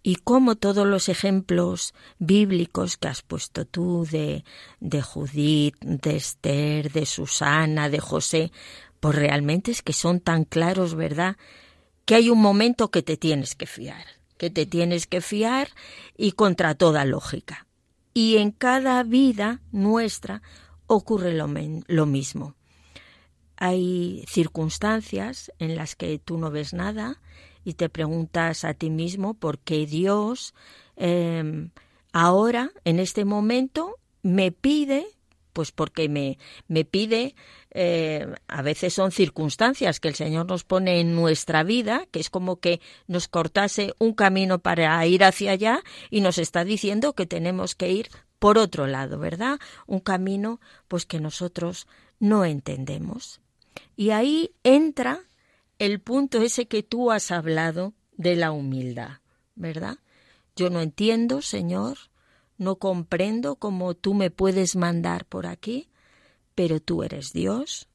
y como todos los ejemplos bíblicos que has puesto tú de, de Judith, de Esther, de Susana, de José, pues realmente es que son tan claros, ¿verdad? Que hay un momento que te tienes que fiar que te tienes que fiar y contra toda lógica. Y en cada vida nuestra ocurre lo, mismo. hay circunstancias en las que tú no ves nada y te preguntas a ti mismo por qué Dios em, ahora, en este momento, me pide, pues porque me, me pide, eh, a veces son circunstancias que el Señor nos pone en nuestra vida, que es como que nos cortase un camino para ir hacia allá y nos está diciendo que tenemos que ir por otro lado, ¿verdad? Un camino pues que nosotros no entendemos. Y ahí entra el punto ese que tú has hablado de la humildad, ¿verdad? Yo no entiendo, Señor, no comprendo cómo tú me puedes mandar por aquí, pero tú eres Dios,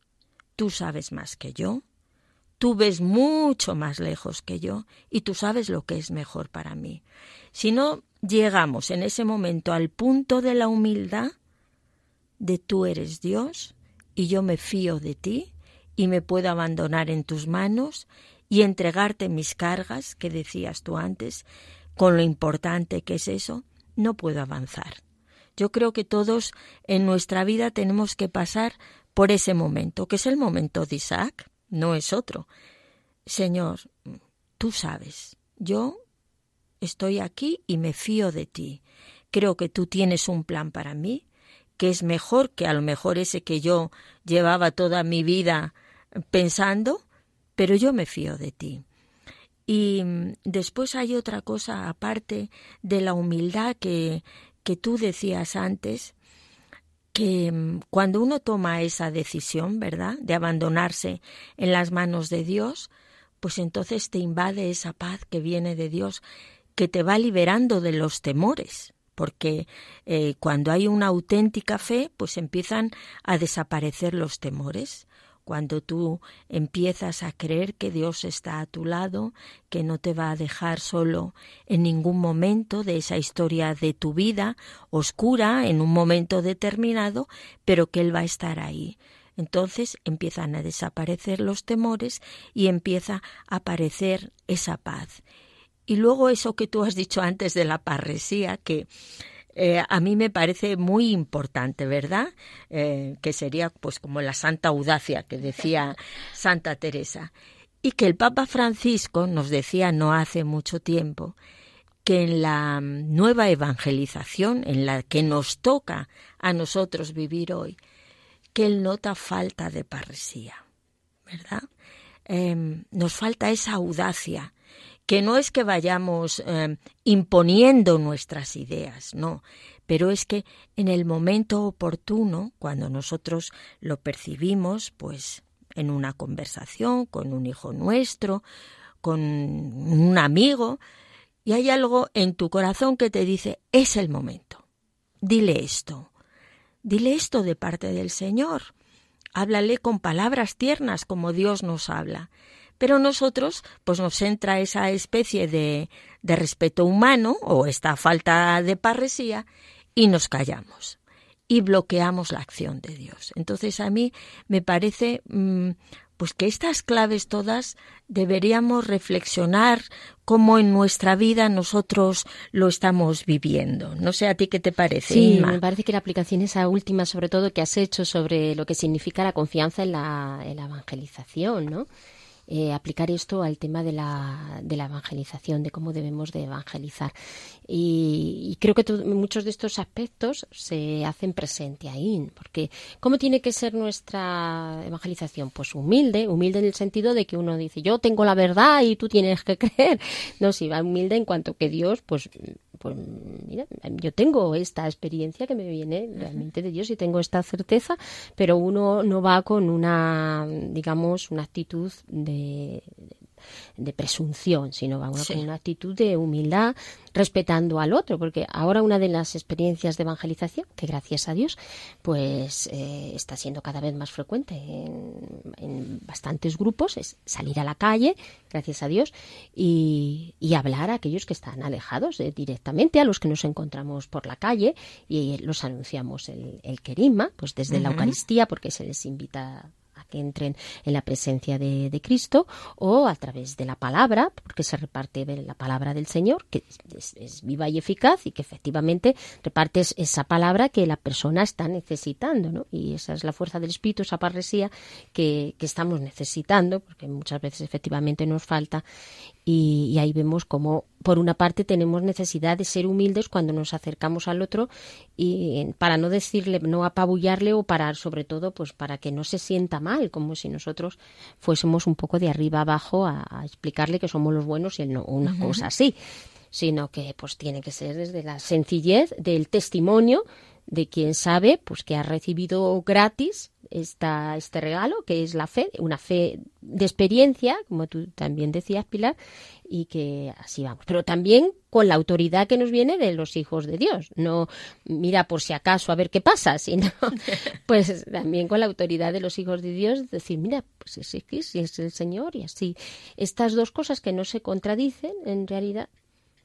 tú sabes más que yo, tú ves mucho más lejos que yo y tú sabes lo que es mejor para mí. Si no llegamos en ese momento al punto de la humildad, de tú eres Dios y yo me fío de ti, y me puedo abandonar en tus manos y entregarte mis cargas, que decías tú antes, con lo importante que es eso, no puedo avanzar. Yo creo que todos en nuestra vida tenemos que pasar por ese momento, que es el momento de Isaac, no es otro. Señor, tú sabes, yo estoy aquí y me fío de ti. Creo que tú tienes un plan para mí, que es mejor que a lo mejor ese que yo llevaba toda mi vida pensando, pero yo me fío de ti. Y mm, después hay otra cosa aparte de la humildad que, que tú decías antes, que mm, cuando uno toma esa decisión, ¿verdad?, de abandonarse en las manos de Dios, pues entonces te invade esa paz que viene de Dios, que te va liberando de los temores, porque eh, cuando hay una auténtica fe, pues empiezan a desaparecer los temores cuando tú empiezas a creer que Dios está a tu lado, que no te va a dejar solo en ningún momento de esa historia de tu vida oscura en un momento determinado, pero que Él va a estar ahí. Entonces empiezan a desaparecer los temores y empieza a aparecer esa paz. Y luego eso que tú has dicho antes de la parresía, que eh, a mí me parece muy importante, ¿verdad? Eh, que sería pues como la santa audacia que decía Santa Teresa. Y que el Papa Francisco nos decía no hace mucho tiempo que en la nueva evangelización, en la que nos toca a nosotros vivir hoy, que él nota falta de parresía, ¿verdad? Em, nos falta esa audacia, que no es que vayamos eh, imponiendo nuestras ideas, no, pero es que en el momento oportuno, cuando nosotros lo percibimos, pues en una conversación con un hijo nuestro, con un amigo, y hay algo en tu corazón que te dice, es el momento, dile esto, dile esto de parte del Señor, háblale con palabras tiernas como Dios nos habla. Pero nosotros, pues nos entra esa especie de, de respeto humano o esta falta de parresía y nos callamos y bloqueamos la acción de Dios. Entonces a mí me parece mm, pues que estas claves todas deberíamos reflexionar cómo en nuestra vida nosotros lo estamos viviendo. No sé a ti qué te parece. Sí, me parece que la aplicación esa última, sobre todo que has hecho sobre lo que significa la confianza en la, en la evangelización, ¿no? Eh, aplicar esto al tema de la, de la evangelización, de cómo debemos de evangelizar. Y, creo que muchos de estos aspectos se hacen presente ahí, porque ¿cómo tiene que ser nuestra evangelización? Pues humilde, humilde en el sentido de que uno dice, yo tengo la verdad y tú tienes que [laughs] creer. No, si va humilde en cuanto que Dios, pues pues mira, yo tengo esta experiencia que me viene realmente de Dios y tengo esta certeza, pero uno no va con una, digamos, una actitud de, de presunción, sino va con una actitud de humildad, respetando al otro, porque ahora una de las experiencias de evangelización, que gracias a Dios, pues eh, está siendo cada vez más frecuente en, bastantes grupos, es salir a la calle, gracias a Dios, y, hablar a aquellos que están alejados eh, directamente, a los que nos encontramos por la calle, y los anunciamos el, el querima, pues desde la Eucaristía, porque se les invita que entren en la presencia de, Cristo, o a través de la palabra, porque se reparte la palabra del Señor, que es, viva y eficaz y que efectivamente reparte esa palabra que la persona está necesitando, ¿no? Y esa es la fuerza del Espíritu, esa parresía que, que estamos necesitando, porque muchas veces efectivamente nos falta y, ahí vemos como por una parte tenemos necesidad de ser humildes cuando nos acercamos al otro y para no decirle no apabullarle o para sobre todo pues para que no se sienta mal como si nosotros fuésemos un poco de arriba abajo a, explicarle que somos los buenos y él no una cosa así sino que pues tiene que ser desde la sencillez del testimonio de quien sabe pues que ha recibido gratis esta, este regalo que es la fe, una fe de experiencia, como tú también decías, Pilar, y que así vamos. Pero también con la autoridad que nos viene de los hijos de Dios. No mira por si acaso a ver qué pasa, [laughs] sino pues también con la autoridad de los hijos de Dios, decir, mira, pues es, es, es el Señor y así. Estas dos cosas que no se contradicen en realidad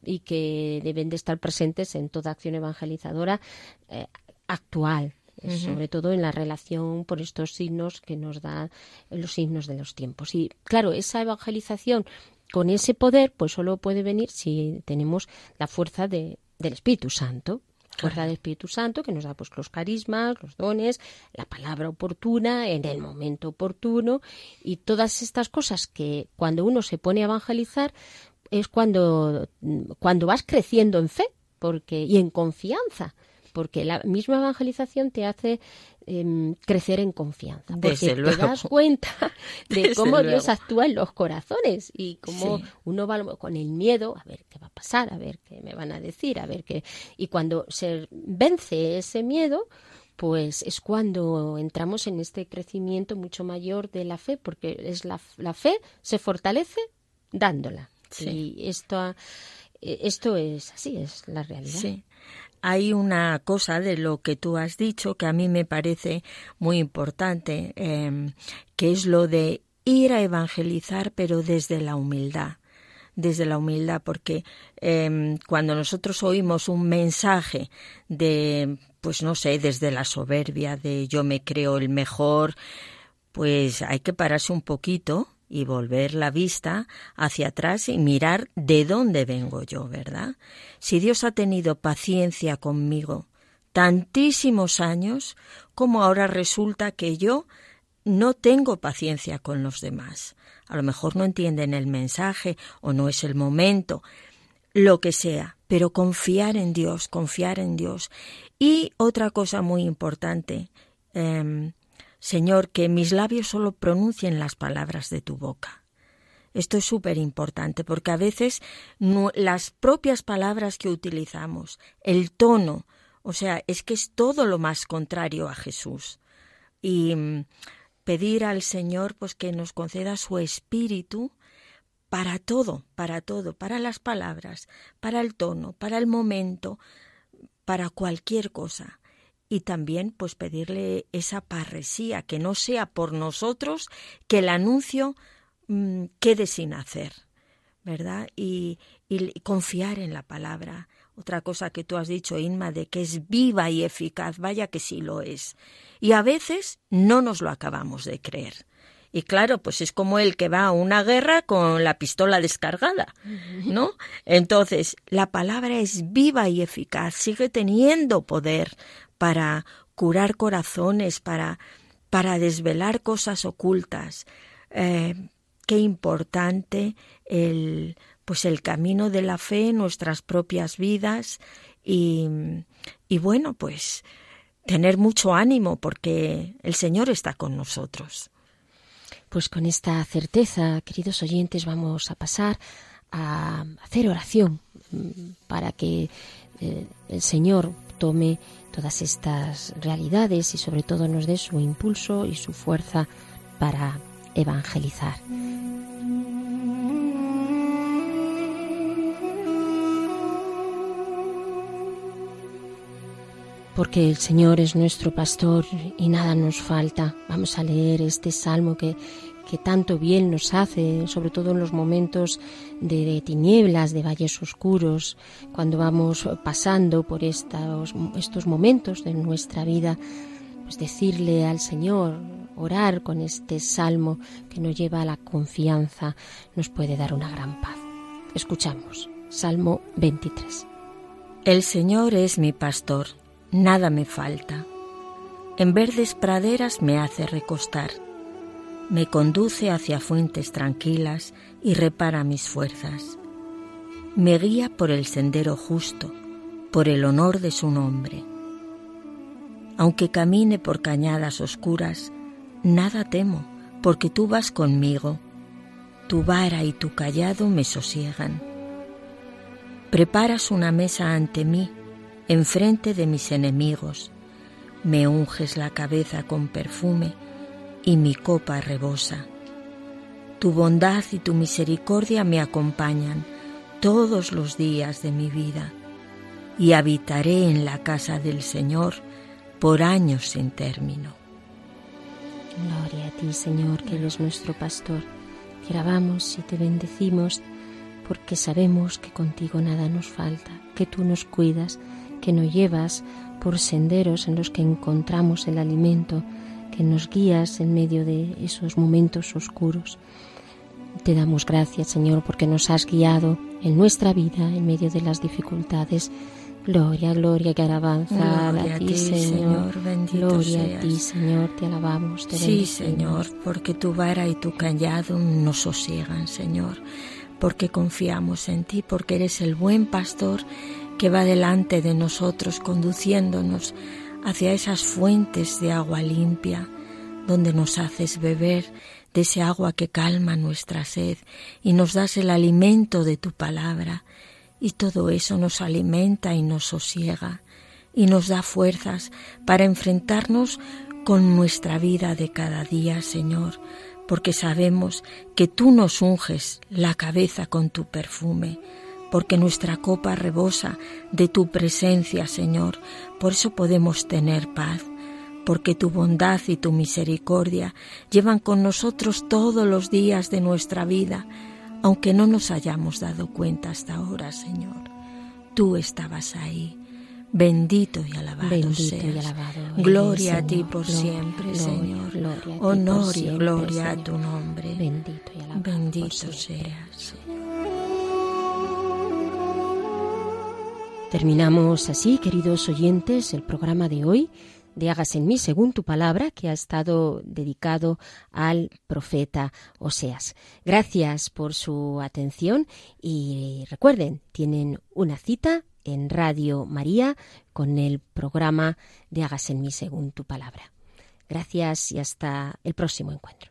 y que deben de estar presentes en toda acción evangelizadora eh, actual, sobre todo en la relación por estos signos que nos dan los signos de los tiempos. Y claro, esa evangelización con ese poder, pues solo puede venir si tenemos la fuerza de, del Espíritu Santo. Fuerza del Espíritu Santo que nos da pues los carismas, los dones, la palabra oportuna en el momento oportuno y todas estas cosas que cuando uno se pone a evangelizar es cuando, cuando vas creciendo en fe porque, y en confianza, porque la misma evangelización te hace em, crecer en confianza, porque te das cuenta [laughs] de cómo Dios actúa en los corazones y cómo uno va con el miedo a ver qué va a pasar, a ver qué me van a decir, a ver qué... Y cuando se vence ese miedo, pues es cuando entramos en este crecimiento mucho mayor de la fe, porque es la, la fe se fortalece dándola. Y esto, eh, esto es así, es la realidad. Sí. Hay una cosa de lo que tú has dicho que a mí me parece muy importante, em, que es lo de ir a evangelizar, pero desde la humildad desde la humildad, porque em, cuando nosotros oímos un mensaje de, pues no sé, desde la soberbia, de yo me creo el mejor, pues hay que pararse un poquito y volver la vista hacia atrás y mirar de dónde vengo yo, ¿verdad? Si Dios ha tenido paciencia conmigo tantísimos años, como ahora resulta que yo no tengo paciencia con los demás. A lo mejor no entienden el mensaje o no es el momento, lo que sea, pero confiar en Dios, confiar en Dios. Y otra cosa muy importante, eh, Señor, que mis labios solo pronuncien las palabras de tu boca. Esto es súper importante porque a veces las propias palabras que utilizamos, el tono, o sea, es que es todo lo más contrario a Jesús. Y mm, pedir al Señor pues que nos conceda su espíritu para todo, para todo, para las palabras, para el tono, para el momento, para cualquier cosa y también pues pedirle esa parresía, que no sea por nosotros que el anuncio mm, quede sin hacer, ¿verdad? Y, y, confiar en la palabra. Otra cosa que tú has dicho, Inma, de que es viva y eficaz, vaya que sí lo es. Y a veces no nos lo acabamos de creer. Y claro, pues es como el que va a una guerra con la pistola descargada, ¿no? Entonces, la palabra es viva y eficaz, sigue teniendo poder para curar corazones, para, para desvelar cosas ocultas. Eh, qué importante el, pues el camino de la fe en nuestras propias vidas y, y bueno, pues tener mucho ánimo porque el Señor está con nosotros. Pues con esta certeza, queridos oyentes, vamos a pasar a hacer oración mm, para que eh, el Señor tome todas estas realidades y sobre todo nos dé su impulso y su fuerza para evangelizar. Porque el Señor es nuestro pastor y nada nos falta. Vamos a leer este salmo que que tanto bien nos hace, sobre todo en los momentos de, tinieblas, de valles oscuros, cuando vamos pasando por estos, estos momentos de nuestra vida, pues decirle al Señor, orar con este salmo que nos lleva a la confianza, nos puede dar una gran paz. Escuchamos, Salmo 23. El Señor es mi pastor, nada me falta. En verdes praderas me hace recostar. Me conduce hacia fuentes tranquilas y repara mis fuerzas. Me guía por el sendero justo, por el honor de su nombre. Aunque camine por cañadas oscuras, nada temo, porque tú vas conmigo. Tu vara y tu callado me sosiegan. Preparas una mesa ante mí, enfrente de mis enemigos. Me unges la cabeza con perfume y mi copa rebosa. Tu bondad y tu misericordia me acompañan todos los días de mi vida y habitaré en la casa del Señor por años sin término. Gloria a ti, Señor, que eres nuestro pastor. Te alabamos y te bendecimos porque sabemos que contigo nada nos falta, que tú nos cuidas, que nos llevas por senderos en los que encontramos el alimento, que nos guías en medio de esos momentos oscuros. Te damos gracias, Señor, porque nos has guiado en nuestra vida en medio de las dificultades Gloria, gloria, que alabanza a ti, Señor. gloria a ti, Señor, te alabamos, te Sí, Señor, porque tu vara y tu callado nos sosiegan, Señor, porque confiamos en ti, porque eres el buen pastor que va delante de nosotros conduciéndonos hacia esas fuentes de agua limpia, donde nos haces beber de ese agua que calma nuestra sed y nos das el alimento de tu palabra. Y todo eso nos alimenta y nos sosiega y nos da fuerzas para enfrentarnos con nuestra vida de cada día, Señor, porque sabemos que tú nos unges la cabeza con tu perfume, porque nuestra copa rebosa de tu presencia, Señor, por eso podemos tener paz, porque tu bondad y tu misericordia llevan con nosotros todos los días de nuestra vida, aunque no nos hayamos dado cuenta hasta ahora, Señor. Tú estabas ahí. Bendito y alabado Bendito seas. y alabado gloria a ti por Gloria, siempre, Señor. gloria Honor y siempre, gloria a tu nombre. Bendito y alabado Bendito siempre. Terminamos así, queridos oyentes, el programa de hoy de Hagas en mí según tu palabra, que ha estado dedicado al profeta Oseas. Gracias por su atención y recuerden, tienen una cita en Radio María con el programa de Hagas en mí según tu palabra. Gracias y hasta el próximo encuentro.